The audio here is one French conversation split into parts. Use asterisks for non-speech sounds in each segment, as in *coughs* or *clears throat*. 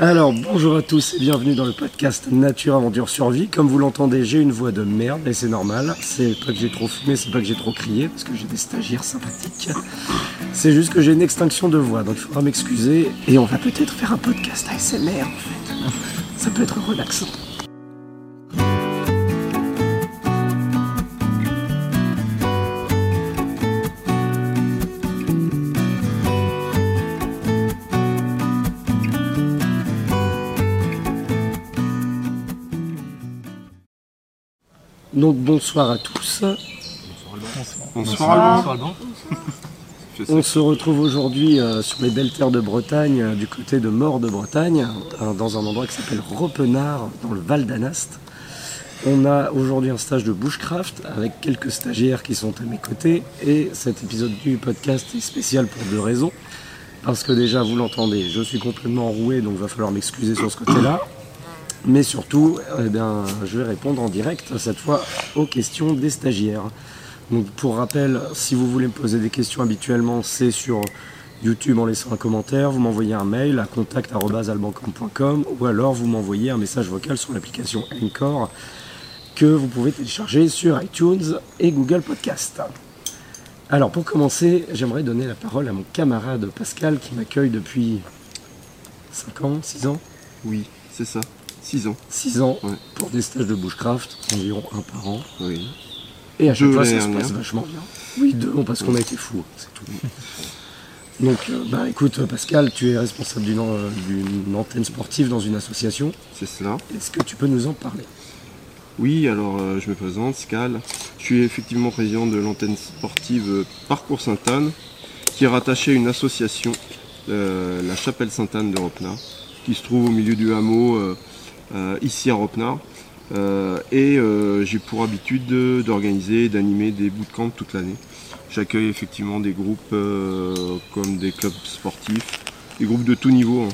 Alors bonjour à tous et bienvenue dans le podcast Nature Aventure Survie. Comme vous l'entendez, j'ai une voix de merde et c'est normal. C'est pas que j'ai trop fumé, c'est pas que j'ai trop crié parce que j'ai des stagiaires sympathiques. C'est juste que j'ai une extinction de voix, donc il faudra m'excuser et on va peut-être faire un podcast ASMR en fait. Ça peut être relaxant. Donc bonsoir à tous. Bonsoir. On se retrouve aujourd'hui euh, sur les belles terres de Bretagne, euh, du côté de Mort de Bretagne, euh, dans un endroit qui s'appelle Ropenard, dans le Val d'Anast. On a aujourd'hui un stage de bushcraft avec quelques stagiaires qui sont à mes côtés et cet épisode du podcast est spécial pour deux raisons. Parce que déjà, vous l'entendez, je suis complètement enroué, donc il va falloir m'excuser sur ce côté-là. Mais surtout, eh bien, je vais répondre en direct, cette fois, aux questions des stagiaires. Donc, pour rappel, si vous voulez me poser des questions habituellement, c'est sur YouTube en laissant un commentaire, vous m'envoyez un mail à contact.albancom.com ou alors vous m'envoyez un message vocal sur l'application Encore que vous pouvez télécharger sur iTunes et Google Podcast. Alors pour commencer, j'aimerais donner la parole à mon camarade Pascal qui m'accueille depuis 5 ans, 6 ans? Oui, c'est ça. 6 ans. 6 ans Ouais. pour des stages de bushcraft, environ un par an. Oui. Et à chaque Deux fois, ça se passe vachement bien. Oui, deux, parce qu'on a été fous, c'est tout. Donc, euh, bah écoute, Pascal, tu es responsable d'une euh, d'une antenne sportive dans une association. C'est cela. Est-ce que tu peux nous en parler? Oui, alors euh, je me présente, Scal. Je suis effectivement président de l'antenne sportive euh, Parcours Sainte-Anne, qui est rattachée à une association, euh, la Chapelle Sainte-Anne de Ropenard, qui se trouve au milieu du hameau, euh, euh, ici à Ropenard. Euh, et euh, j'ai pour habitude de- d'organiser et d'animer des bootcamps toute l'année. J'accueille effectivement des groupes euh, comme des clubs sportifs, des groupes de tout niveau, hein,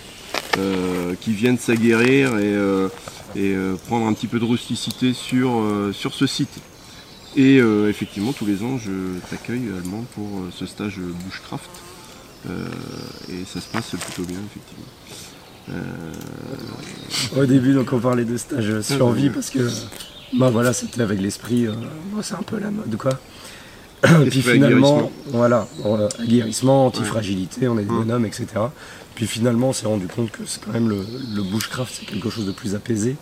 euh, qui viennent s'aguerrir et, euh, euh, prendre un petit peu de rusticité sur, euh, sur ce site. Et euh, effectivement, tous les ans, je t'accueille également pour euh, ce stage bushcraft. Euh, et ça se passe plutôt bien, effectivement. Au début, donc, on parlait de stage survie parce que, bah voilà, c'était avec l'esprit, euh, c'est un peu la mode, quoi. *coughs* Puis finalement, voilà, euh, aguerrissement, anti-fragilité, on est des Mm. bonhommes, etc. Puis finalement, on s'est rendu compte que c'est quand même le, le bushcraft, c'est quelque chose de plus apaisé.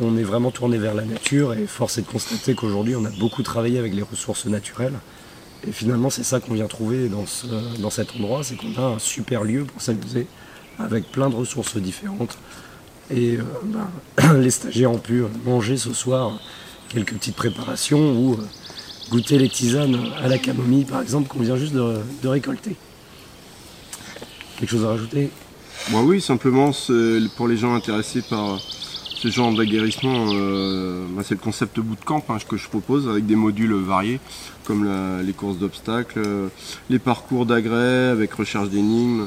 On est vraiment tourné vers la nature et force est de constater qu'aujourd'hui, on a beaucoup travaillé avec les ressources naturelles. Et finalement, c'est ça qu'on vient trouver dans, ce- dans cet endroit, c'est qu'on a un super lieu pour s'amuser avec plein de ressources différentes. Et euh, ben, *clears throat* les stagiaires ont pu manger ce soir quelques petites préparations ou euh, goûter les tisanes à la camomille, par exemple, qu'on vient juste de, récolter. Quelque chose à rajouter? Oui, simplement, pour les gens intéressés par ce genre d'aguerrissement, euh, bah, c'est le concept bootcamp hein, que je propose avec des modules variés, comme les courses d'obstacles, les parcours d'agrès avec recherche d'énigmes,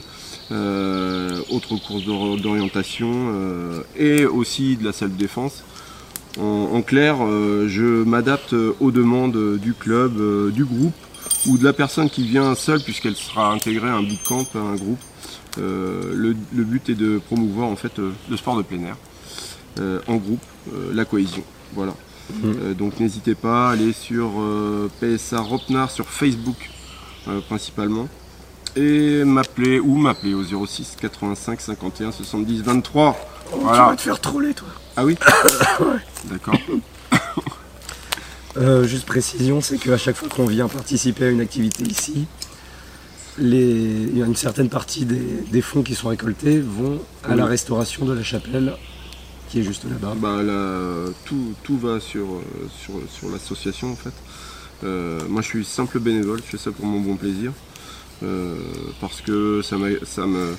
autres courses d'or- d'orientation euh, et aussi de la salle de défense. En, en clair, euh, je m'adapte aux demandes du club, euh, du groupe ou de la personne qui vient seule puisqu'elle sera intégrée à un bootcamp, à un groupe. Euh, le, le but est de promouvoir en fait euh, le sport de plein air euh, en groupe, euh, la cohésion. Voilà. Euh, donc n'hésitez pas à aller sur euh, PSA Ropnard sur Facebook euh, principalement et m'appeler ou m'appeler au 06 85 51 70 23. Oh, Tu Voilà. vas te faire troller, toi Ah oui *coughs* D'accord. *coughs* Euh, Juste précision, c'est qu'à chaque fois qu'on vient participer à une activité ici, les- il y a une certaine partie des, des fonds qui sont récoltés vont à la restauration de la chapelle qui est juste là-bas. Bah, là, tout, tout va sur, euh, sur, sur l'association en fait. Euh, moi je suis simple bénévole, je fais ça pour mon bon plaisir. Euh, parce que ça, ça, me,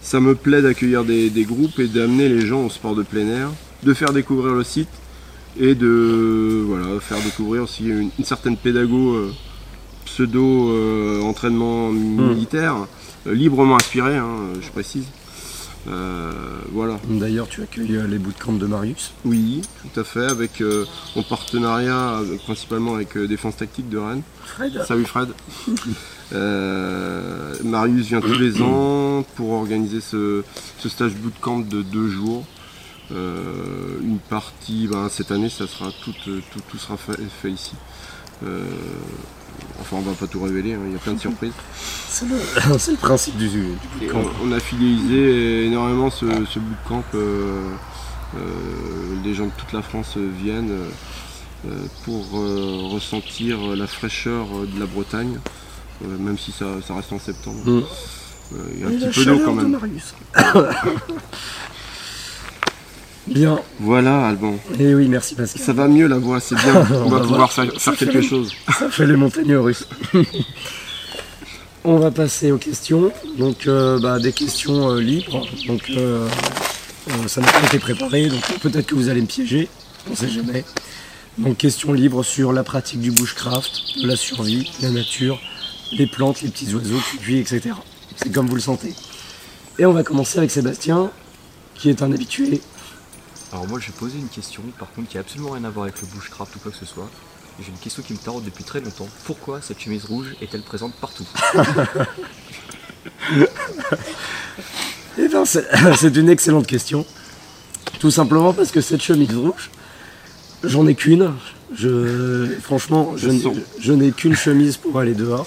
ça me plaît d'accueillir des, des groupes et d'amener les gens au sport de plein air, de faire découvrir le site et de voilà, faire découvrir aussi une, une certaine pédago euh, pseudo euh, entraînement militaire, euh, librement inspiré, hein, je précise. Voilà. D'ailleurs, tu accueilles les bootcamps de Marius Oui, tout à fait, avec en partenariat principalement avec Défense Tactique de Rennes. Fred Salut Fred *laughs* Marius vient tous les ans pour organiser ce, ce stage bootcamp de deux jours. Euh, une partie, ben, cette année, ça sera tout, euh, tout, sera fait, ici. Euh, enfin, on va pas tout révéler, hein, il y a plein de surprises. C'est le, *coughs* principe du, du bootcamp. On, a fidélisé énormément ce, ce bootcamp. les gens de toute la France viennent pour ressentir la fraîcheur de la Bretagne, même si ça, reste en septembre. Mm. Il y a un petit peu d'eau quand même. *coughs* *coughs* Bien. Voilà, Alban. Eh oui, merci Pascal. Ça va mieux la voix, c'est bien. *laughs* on, va, pouvoir faire, quelque chose. *laughs* Ça fait les montagnes russes. on va passer aux questions. Donc, euh, bah, des questions euh, libres. Donc, euh, ça n'a pas été préparé, donc peut-être que vous allez me piéger. On sait jamais. Donc, questions libres sur la pratique du bushcraft, la survie, la nature, les plantes, les petits oiseaux, puis etc. C'est comme vous le sentez. Et on va commencer avec Sébastien, qui est un habitué alors moi je vais poser une question par contre qui a absolument rien à voir avec le bushcraft ou quoi que ce soit. J'ai une question qui me taraude depuis très longtemps. Pourquoi cette chemise rouge est-elle présente partout? Eh bien *laughs* c'est une excellente question. Tout simplement parce que cette chemise rouge, j'en ai qu'une. Je, franchement, je, n'ai qu'une chemise pour aller dehors.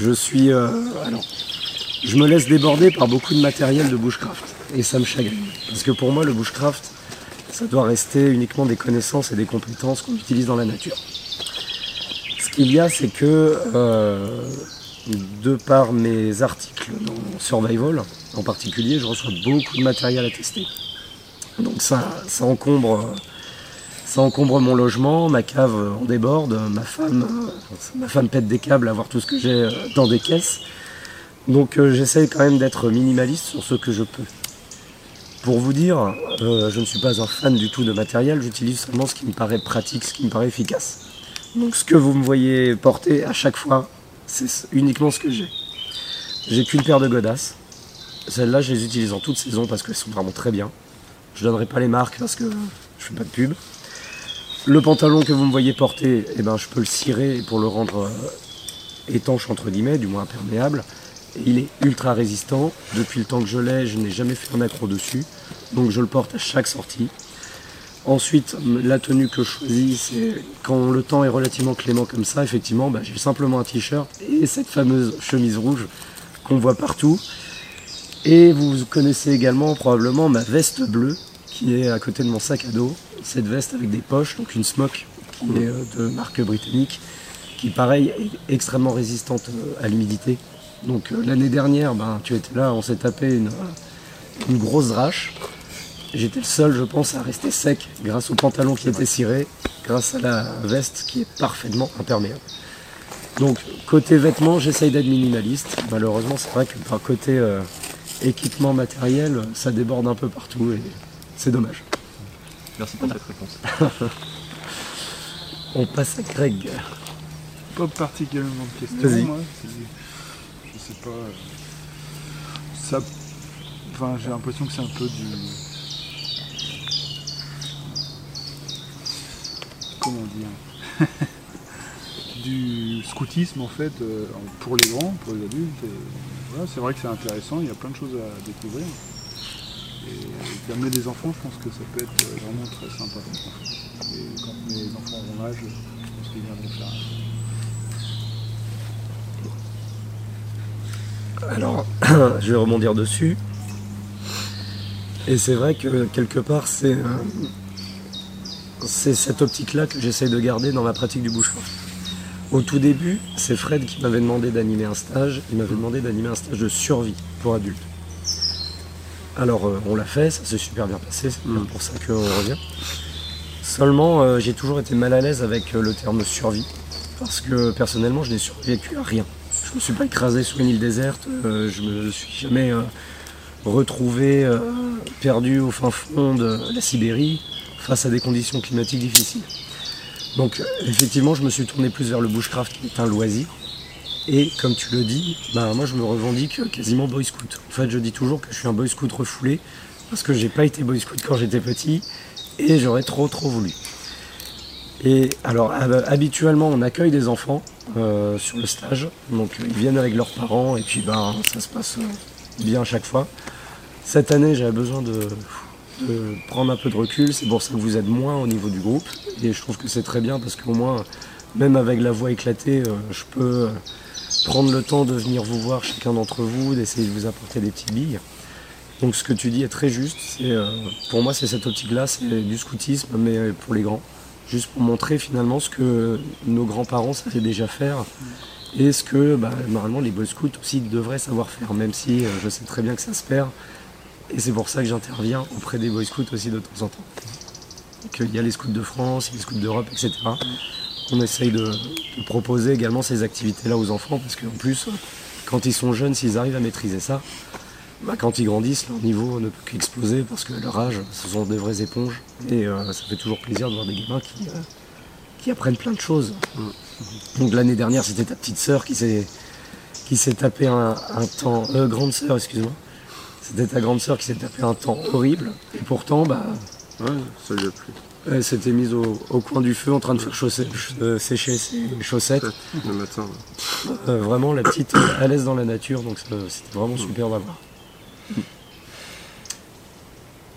Je suis. Euh, alors, je me laisse déborder par beaucoup de matériel de bushcraft. Et ça me chagrine. Parce que pour moi, le bushcraft, ça doit rester uniquement des connaissances et des compétences qu'on utilise dans la nature. Ce qu'il y a, c'est que, euh, de par mes articles dans Survival, en particulier, je reçois beaucoup de matériel à tester. Donc ça, ça encombre, ça encombre mon logement, ma cave en déborde, ma femme, ma femme pète des câbles à voir tout ce que j'ai dans des caisses. Donc euh, j'essaie quand même d'être minimaliste sur ce que je peux. Pour vous dire, euh, je ne suis pas un fan du tout de matériel, j'utilise seulement ce qui me paraît pratique, ce qui me paraît efficace. Donc ce que vous me voyez porter à chaque fois, c'est uniquement ce que j'ai. J'ai qu'une paire de godasses. Celles-là, je les utilise en toute saison parce qu'elles sont vraiment très bien. Je ne donnerai pas les marques parce que je fais pas de pub. Le pantalon que vous me voyez porter, eh ben, je peux le cirer pour le rendre euh, étanche entre guillemets, du moins imperméable. Il est ultra résistant. Depuis le temps que je l'ai, je n'ai jamais fait un accro dessus. Donc je le porte à chaque sortie. Ensuite, la tenue que je choisis, c'est quand le temps est relativement clément comme ça, effectivement, bah, j'ai simplement un t-shirt et cette fameuse chemise rouge qu'on voit partout. Et vous connaissez également probablement ma veste bleue qui est à côté de mon sac à dos. Cette veste avec des poches, donc une smock qui est euh, de marque britannique, qui pareil est extrêmement résistante euh, à l'humidité. Donc euh, l'année dernière, ben, tu étais là, on s'est tapé une, une grosse drache. J'étais le seul, je pense, à rester sec grâce au pantalon qui était ciré, grâce à la veste qui est parfaitement imperméable. Donc côté vêtements, j'essaye d'être minimaliste. Malheureusement, c'est vrai que par côté euh, équipement matériel, ça déborde un peu partout et c'est dommage. Merci pour cette réponse. *laughs* On passe à Greg. Pas particulièrement de questions, moi c'est pas. Ça. Enfin, j'ai l'impression que c'est un peu du. Comment dire? *laughs* Du scoutisme en fait, euh, pour les grands, pour les adultes. voilà, c'est vrai que c'est intéressant, il y a plein de choses à découvrir. Et d'amener des enfants, je pense que ça peut être vraiment très sympa. Et quand mes enfants auront l'âge, je pense qu'ils viendront faire Alors, *clears throat* je vais rebondir dessus. Et c'est vrai que quelque part, c'est c'est cette optique-là que j'essaye de garder dans ma pratique du bushcraft. Au tout début, c'est Fred qui m'avait demandé d'animer un stage. Il m'avait demandé d'animer un stage de survie pour adultes. Alors, euh, on l'a fait, ça s'est super bien passé, c'est pour ça qu'on revient. Seulement, euh, j'ai toujours été mal à l'aise avec euh, le terme survie, parce que personnellement, je n'ai survécu à rien. Je ne me suis pas écrasé sur une île déserte, euh, je me suis jamais euh, retrouvé euh, perdu au fin fond de la Sibérie face à des conditions climatiques difficiles. Donc effectivement, je me suis tourné plus vers le bushcraft qui est un loisir. Et comme tu le dis, bah, moi je me revendique quasiment boy scout. En fait, je dis toujours que je suis un boy scout refoulé parce que j'ai pas été boy scout quand j'étais petit et j'aurais trop trop voulu. Et alors habituellement on accueille des enfants euh, sur le stage, donc ils viennent avec leurs parents et puis ben ça se passe bien à chaque fois. Cette année j'avais besoin de, prendre un peu de recul, c'est pour ça que vous êtes moins au niveau du groupe et je trouve que c'est très bien parce qu'au moins même avec la voix éclatée euh, je peux prendre le temps de venir vous voir chacun d'entre vous, d'essayer de vous apporter des petites billes. Donc ce que tu dis est très juste. Euh, pour moi, c'est cette optique-là, c'est du scoutisme, mais pour les grands. Juste pour montrer finalement ce que nos grands-parents savaient déjà faire et ce que bah, normalement les Boy Scouts aussi devraient savoir faire, même si euh, je sais très bien que ça se perd. Et c'est pour ça que j'interviens auprès des Boy Scouts aussi de temps en temps. Il y a les Scouts de France, les Scouts d'Europe, etc on essaye de, proposer également ces activités-là aux enfants, parce qu'en plus, quand ils sont jeunes, s'ils arrivent à maîtriser ça, bah, quand ils grandissent, leur niveau ne peut qu'exploser, parce que leur âge, ce sont des vraies éponges, et euh, ça fait toujours plaisir de voir des gamins qui, euh, qui apprennent plein de choses. Donc l'année dernière, c'était ta petite sœur qui s'est qui s'est tapé un, temps, euh, grande sœur, excuse-moi. C'était ta grande sœur qui s'est tapé un temps horrible, et pourtant, bah, ouais, ça lui a plu. Elle s'était mise au, coin du feu en train de faire euh, sécher ses chaussettes. Le matin. Euh, vraiment la petite à l'aise dans la nature, donc c'était vraiment super d'avoir.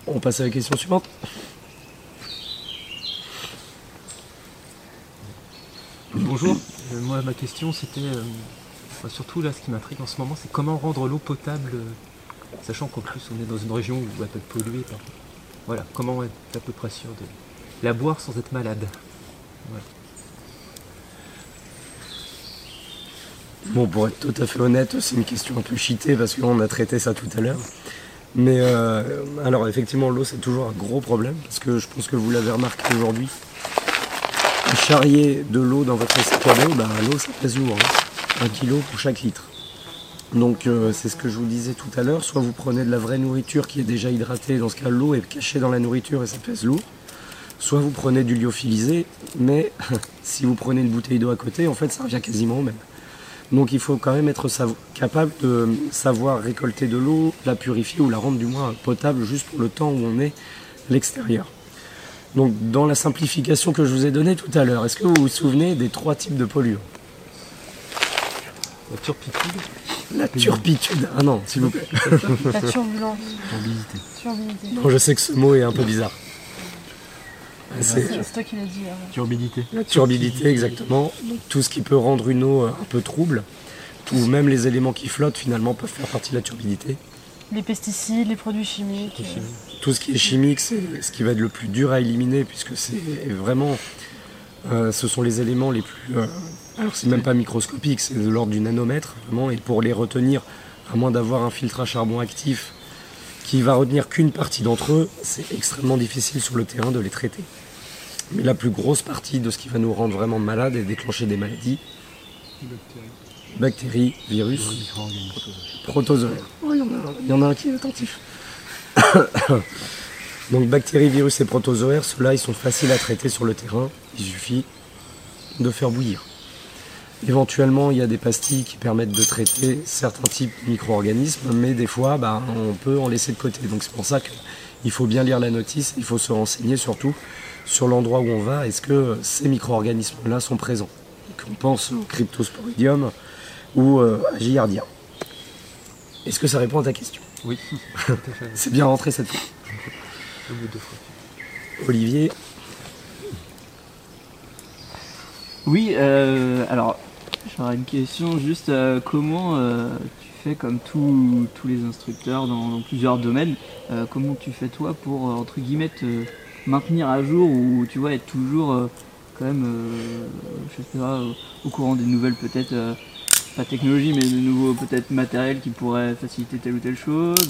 On passe à la question suivante. Bonjour, euh, moi ma question c'était surtout là ce qui m'intrigue en ce moment c'est comment rendre l'eau potable sachant qu'en plus on est dans une région où elle peut être polluée Voilà, comment être à peu près sûr de, la boire sans être malade. Bon, pour être tout à fait honnête, c'est une question un peu cheatée parce qu'on a traité ça tout à l'heure. Mais euh, alors effectivement, l'eau c'est toujours un gros problème parce que je pense que vous l'avez remarqué aujourd'hui. Charrier de l'eau dans votre sac bah, l'eau ça pèse lourd, hein. un kilo pour chaque litre. Donc euh, c'est ce que je vous disais tout à l'heure, soit vous prenez de la vraie nourriture qui est déjà hydratée, dans ce cas l'eau est cachée dans la nourriture et ça pèse lourd, soit vous prenez du lyophilisé, mais *laughs* si vous prenez une bouteille d'eau à côté, en fait, ça revient quasiment au même. Donc il faut quand même être capable de savoir récolter de l'eau, la purifier ou la rendre du moins potable juste pour le temps où on est à l'extérieur. Donc dans la simplification que je vous ai donnée tout à l'heure, est-ce que vous vous souvenez des trois types de polluants? La turpitude La turpitude, ah non, s'il vous plaît. La turbulence. Turbidité. je sais que ce mot est un peu bizarre. C'est toi qui l'as dit. Turbidité. La turbidité, exactement. tout ce qui peut rendre une eau un peu trouble, ou même les éléments qui flottent finalement peuvent faire partie de la turbidité. Les pesticides, les produits chimiques. Euh. Tout ce qui est chimique, c'est ce qui va être le plus dur à éliminer, puisque c'est vraiment. Euh, ce sont les éléments les plus. Euh, alors, c'est même pas microscopique, c'est de l'ordre du nanomètre, vraiment, et pour les retenir, à moins d'avoir un filtre à charbon actif qui va retenir qu'une partie d'entre eux, c'est extrêmement difficile sur le terrain de les traiter. Mais la plus grosse partie de ce qui va nous rendre vraiment malades et déclencher des maladies, bactéries, virus, protozoaires. Oh, il, y en a, un qui est attentif. *coughs* Donc bactéries, virus et protozoaires, ceux-là, ils sont faciles à traiter sur le terrain. Il suffit de faire bouillir. Éventuellement, il y a des pastilles qui permettent de traiter certains types de micro-organismes, mais des fois, bah, on peut en laisser de côté. Donc c'est pour ça qu'il faut bien lire la notice, il faut se renseigner surtout sur l'endroit où on va, est-ce que ces micro-organismes-là sont présents. Donc on pense au cryptosporidium ou euh, à Giardia. Est-ce que ça répond à ta question? Oui. *laughs* c'est bien rentré cette fois. Olivier? Oui, euh, alors J'aurais une question juste euh, comment euh, tu fais comme tous les instructeurs dans, plusieurs domaines, euh, comment tu fais toi pour entre guillemets te maintenir à jour ou tu vois être toujours quand même je sais pas au courant des nouvelles peut-être pas technologies mais de nouveaux peut-être matériels qui pourraient faciliter telle ou telle chose,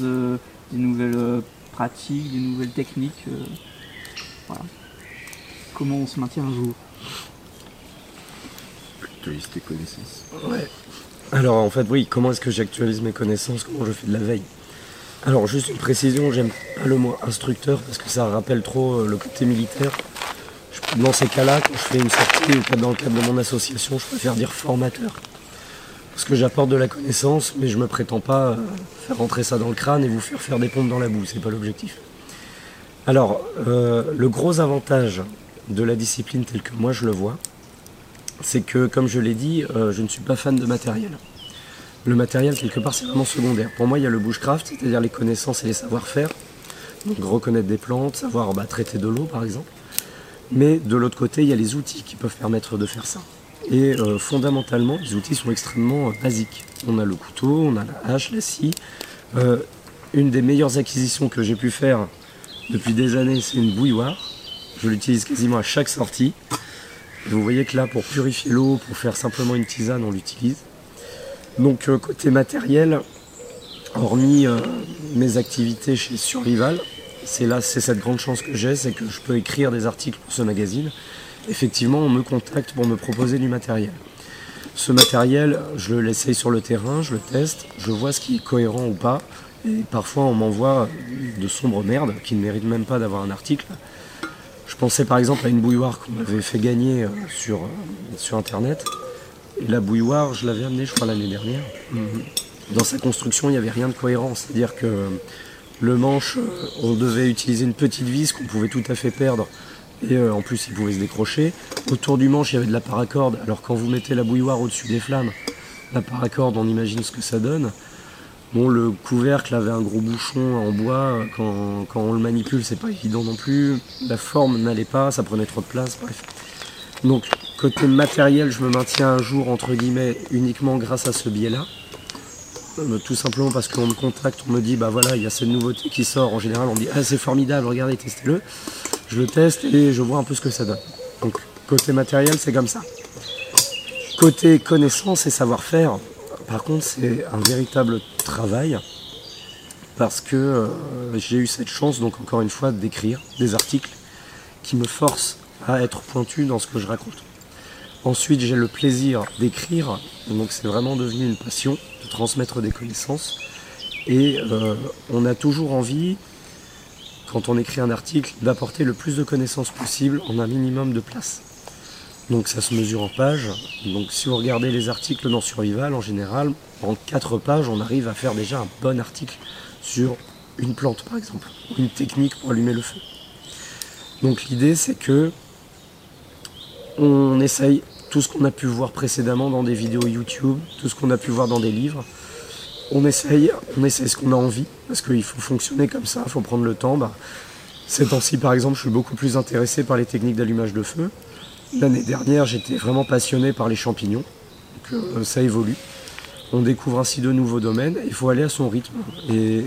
des nouvelles pratiques, des nouvelles techniques. voilà. Comment on se maintient à jour? Tes connaissances. Ouais. Alors en fait, oui, comment est-ce que j'actualise mes connaissances? Comment je fais de la veille? Alors juste une précision, j'aime pas le mot instructeur parce que ça rappelle trop euh, le côté militaire. Dans ces cas-là, quand je fais une sortie ou dans le cadre de mon association, je préfère dire formateur. parce que j'apporte de la connaissance, mais je me prétends pas euh, faire rentrer ça dans le crâne et vous faire faire des pompes dans la boue, c'est pas l'objectif. Alors, euh, le gros avantage de la discipline telle que moi je le vois, c'est que, comme je l'ai dit, je ne suis pas fan de matériel. Le matériel, quelque part, c'est vraiment secondaire. Pour moi, il y a le bushcraft, c'est-à-dire les connaissances et les savoir-faire. Donc, reconnaître des plantes, savoir bah, traiter de l'eau, par exemple. Mais de l'autre côté, il y a les outils qui peuvent permettre de faire ça. Et euh, fondamentalement, les outils sont extrêmement euh, basiques. On a le couteau, on a la hache, la scie. Euh, une des meilleures acquisitions que j'ai pu faire depuis des années, c'est une bouilloire. Je l'utilise quasiment à chaque sortie. Vous voyez que là, pour purifier l'eau, pour faire simplement une tisane, on l'utilise. Donc côté matériel, hormis mes activités chez Survival, c'est là, c'est cette grande chance que j'ai, c'est que je peux écrire des articles pour ce magazine. Effectivement, on me contacte pour me proposer du matériel. Ce matériel, je le l'essaye sur le terrain, je le teste, je vois ce qui est cohérent ou pas. Et parfois, on m'envoie de sombres merdes qui ne méritent même pas d'avoir un article. Je pensais par exemple à une bouilloire qu'on m'avait fait gagner euh, sur, euh, sur Internet. La bouilloire, je l'avais amenée, je crois, l'année dernière. Mm-hmm. Dans sa construction, il n'y avait rien de cohérent. C'est-à-dire que le manche, euh, on devait utiliser une petite vis qu'on pouvait tout à fait perdre. Et en plus, il pouvait se décrocher. Autour du manche, il y avait de la paracorde. Alors quand vous mettez la bouilloire au-dessus des flammes, la paracorde, on imagine ce que ça donne. Bon, le couvercle avait un gros bouchon en bois. Quand, quand on le manipule, c'est pas évident non plus. La forme n'allait pas, ça prenait trop de place, bref. Donc, côté matériel, je me maintiens un jour, entre guillemets, uniquement grâce à ce biais-là. Euh, tout simplement parce qu'on me contacte, on me dit, bah voilà, il y a cette nouveauté qui sort. En général, on me dit, ah, c'est formidable, regardez, testez-le. Je le teste et je vois un peu ce que ça donne. Donc, côté matériel, c'est comme ça. Côté connaissance et savoir-faire, par contre, c'est un véritable travail parce que euh, j'ai eu cette chance, donc encore une fois, d'écrire des articles qui me forcent à être pointu dans ce que je raconte. Ensuite, j'ai le plaisir d'écrire, donc c'est vraiment devenu une passion de transmettre des connaissances. Et euh, on a toujours envie, quand on écrit un article, d'apporter le plus de connaissances possible en un minimum de place. Donc ça se mesure en pages. Donc si vous regardez les articles dans Survival, en général, en 4 pages, on arrive à faire déjà un bon article sur une plante par exemple, une technique pour allumer le feu. Donc l'idée c'est que on essaye tout ce qu'on a pu voir précédemment dans des vidéos YouTube, tout ce qu'on a pu voir dans des livres. On essaye, on essaye ce qu'on a envie, parce qu'il faut fonctionner comme ça, il faut prendre le temps. Bah, ces temps-ci par exemple, je suis beaucoup plus intéressé par les techniques d'allumage de feu. L'année dernière, j'étais vraiment passionné par les champignons. Donc, euh, ça évolue. On découvre ainsi de nouveaux domaines. Il faut aller à son rythme. Et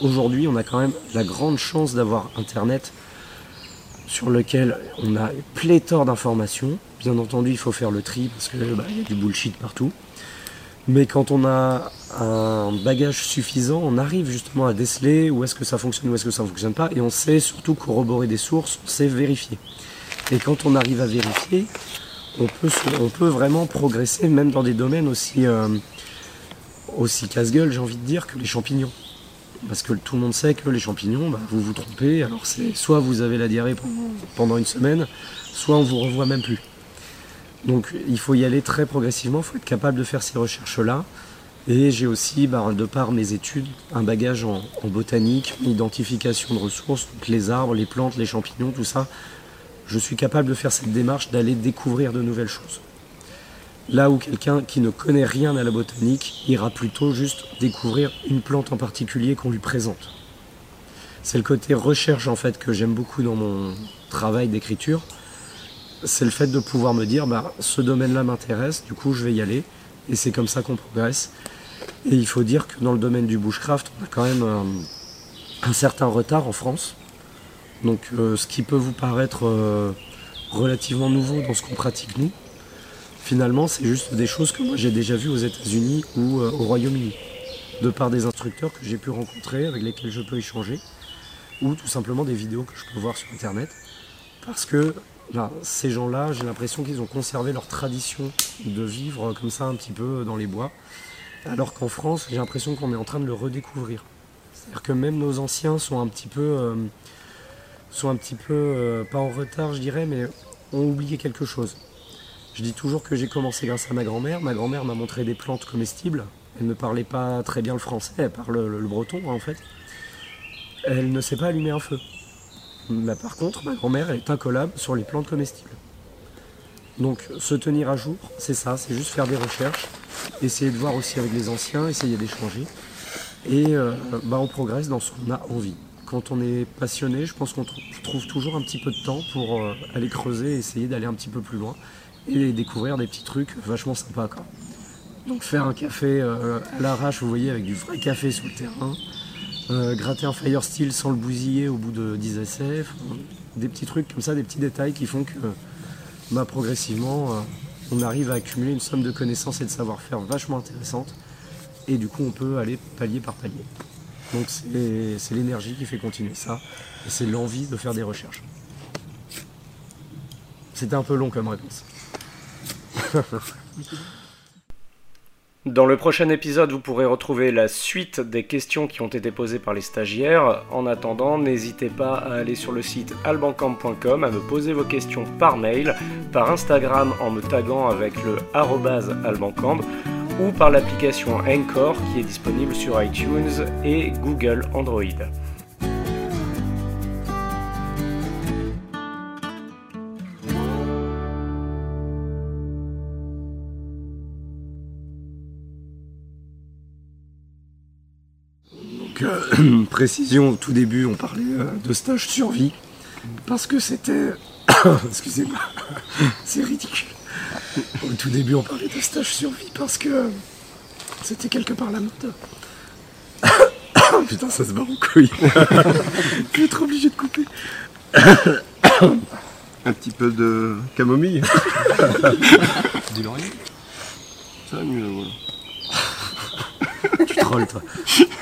aujourd'hui, on a quand même la grande chance d'avoir Internet sur lequel on a pléthore d'informations. Bien entendu, il faut faire le tri parce qu'il bah, y a du bullshit partout. Mais quand on a un bagage suffisant, on arrive justement à déceler où est-ce que ça fonctionne, où est-ce que ça ne fonctionne pas, et on sait surtout corroborer des sources, on sait vérifier. Et quand on arrive à vérifier, on peut, vraiment progresser même dans des domaines aussi, euh, aussi casse-gueule, j'ai envie de dire, que les champignons. Parce que tout le monde sait que les champignons, bah, vous vous trompez, alors c'est soit vous avez la diarrhée pendant une semaine, soit on vous revoit même plus. Donc il faut y aller très progressivement, il faut être capable de faire ces recherches-là. Et j'ai aussi, bah, de par mes études, un bagage en, en botanique, identification de ressources, donc les arbres, les plantes, les champignons, tout ça je suis capable de faire cette démarche d'aller découvrir de nouvelles choses. Là où quelqu'un qui ne connaît rien à la botanique ira plutôt juste découvrir une plante en particulier qu'on lui présente. C'est le côté recherche en fait que j'aime beaucoup dans mon travail d'écriture. C'est le fait de pouvoir me dire bah, ce domaine-là m'intéresse, du coup je vais y aller et c'est comme ça qu'on progresse. Et il faut dire que dans le domaine du bushcraft, on a quand même un certain retard en France donc euh, ce qui peut vous paraître euh, relativement nouveau dans ce qu'on pratique nous, finalement c'est juste des choses que moi j'ai déjà vues aux États-Unis ou euh, au Royaume-Uni, de par des instructeurs que j'ai pu rencontrer, avec lesquels je peux échanger, ou tout simplement des vidéos que je peux voir sur internet. Parce que ces gens-là, j'ai l'impression qu'ils ont conservé leur tradition de vivre comme ça un petit peu dans les bois. Alors qu'en France, j'ai l'impression qu'on est en train de le redécouvrir. C'est-à-dire que même nos anciens sont un petit peu sont un petit peu, euh, pas en retard je dirais, mais ont oublié quelque chose. Je dis toujours que j'ai commencé grâce à ma grand-mère. Ma grand-mère m'a montré des plantes comestibles. Elle ne parlait pas très bien le français, elle parle le, breton en fait. Elle ne sait pas allumer un feu. Là, par contre, ma grand-mère est incollable sur les plantes comestibles. Donc se tenir à jour, c'est ça, c'est juste faire des recherches, essayer de voir aussi avec les anciens, essayer d'échanger. Et euh, bah, on progresse dans ce qu'on a envie. Quand on est passionné, je pense qu'on tr- trouve toujours un petit peu de temps pour euh, aller creuser, essayer d'aller un petit peu plus loin et découvrir des petits trucs vachement sympas. Quoi. Donc faire un café euh, à l'arrache, vous voyez, avec du vrai café sous le terrain, euh, gratter un fire steel sans le bousiller au bout de 10 essais, des petits trucs comme ça, des petits détails qui font que bah, progressivement euh, on arrive à accumuler une somme de connaissances et de savoir-faire vachement intéressante et du coup on peut aller palier par palier. Donc c'est l'énergie qui fait continuer ça et c'est l'envie de faire des recherches. C'était un peu long comme réponse. *laughs* Dans le prochain épisode, vous pourrez retrouver la suite des questions qui ont été posées par les stagiaires. En attendant, n'hésitez pas à aller sur le site albancamp.com, à me poser vos questions par mail, par Instagram en me taguant avec le albancamp ou par l'application Anchor qui est disponible sur iTunes et Google Android. Donc, *clears throat* euh, précision, au tout début, on parlait euh, de stage survie, parce que c'était... *coughs* Excusez-moi, *laughs* c'est ridicule. Au tout début, on parlait de stage survie, parce que c'était quelque part la mode. *coughs* Putain, ça se barre en couille. *laughs* Je vais être obligé de couper. *coughs* Un petit peu de camomille. Du laurier? Ça va mieux, voilà. Tu trolles, toi. *laughs*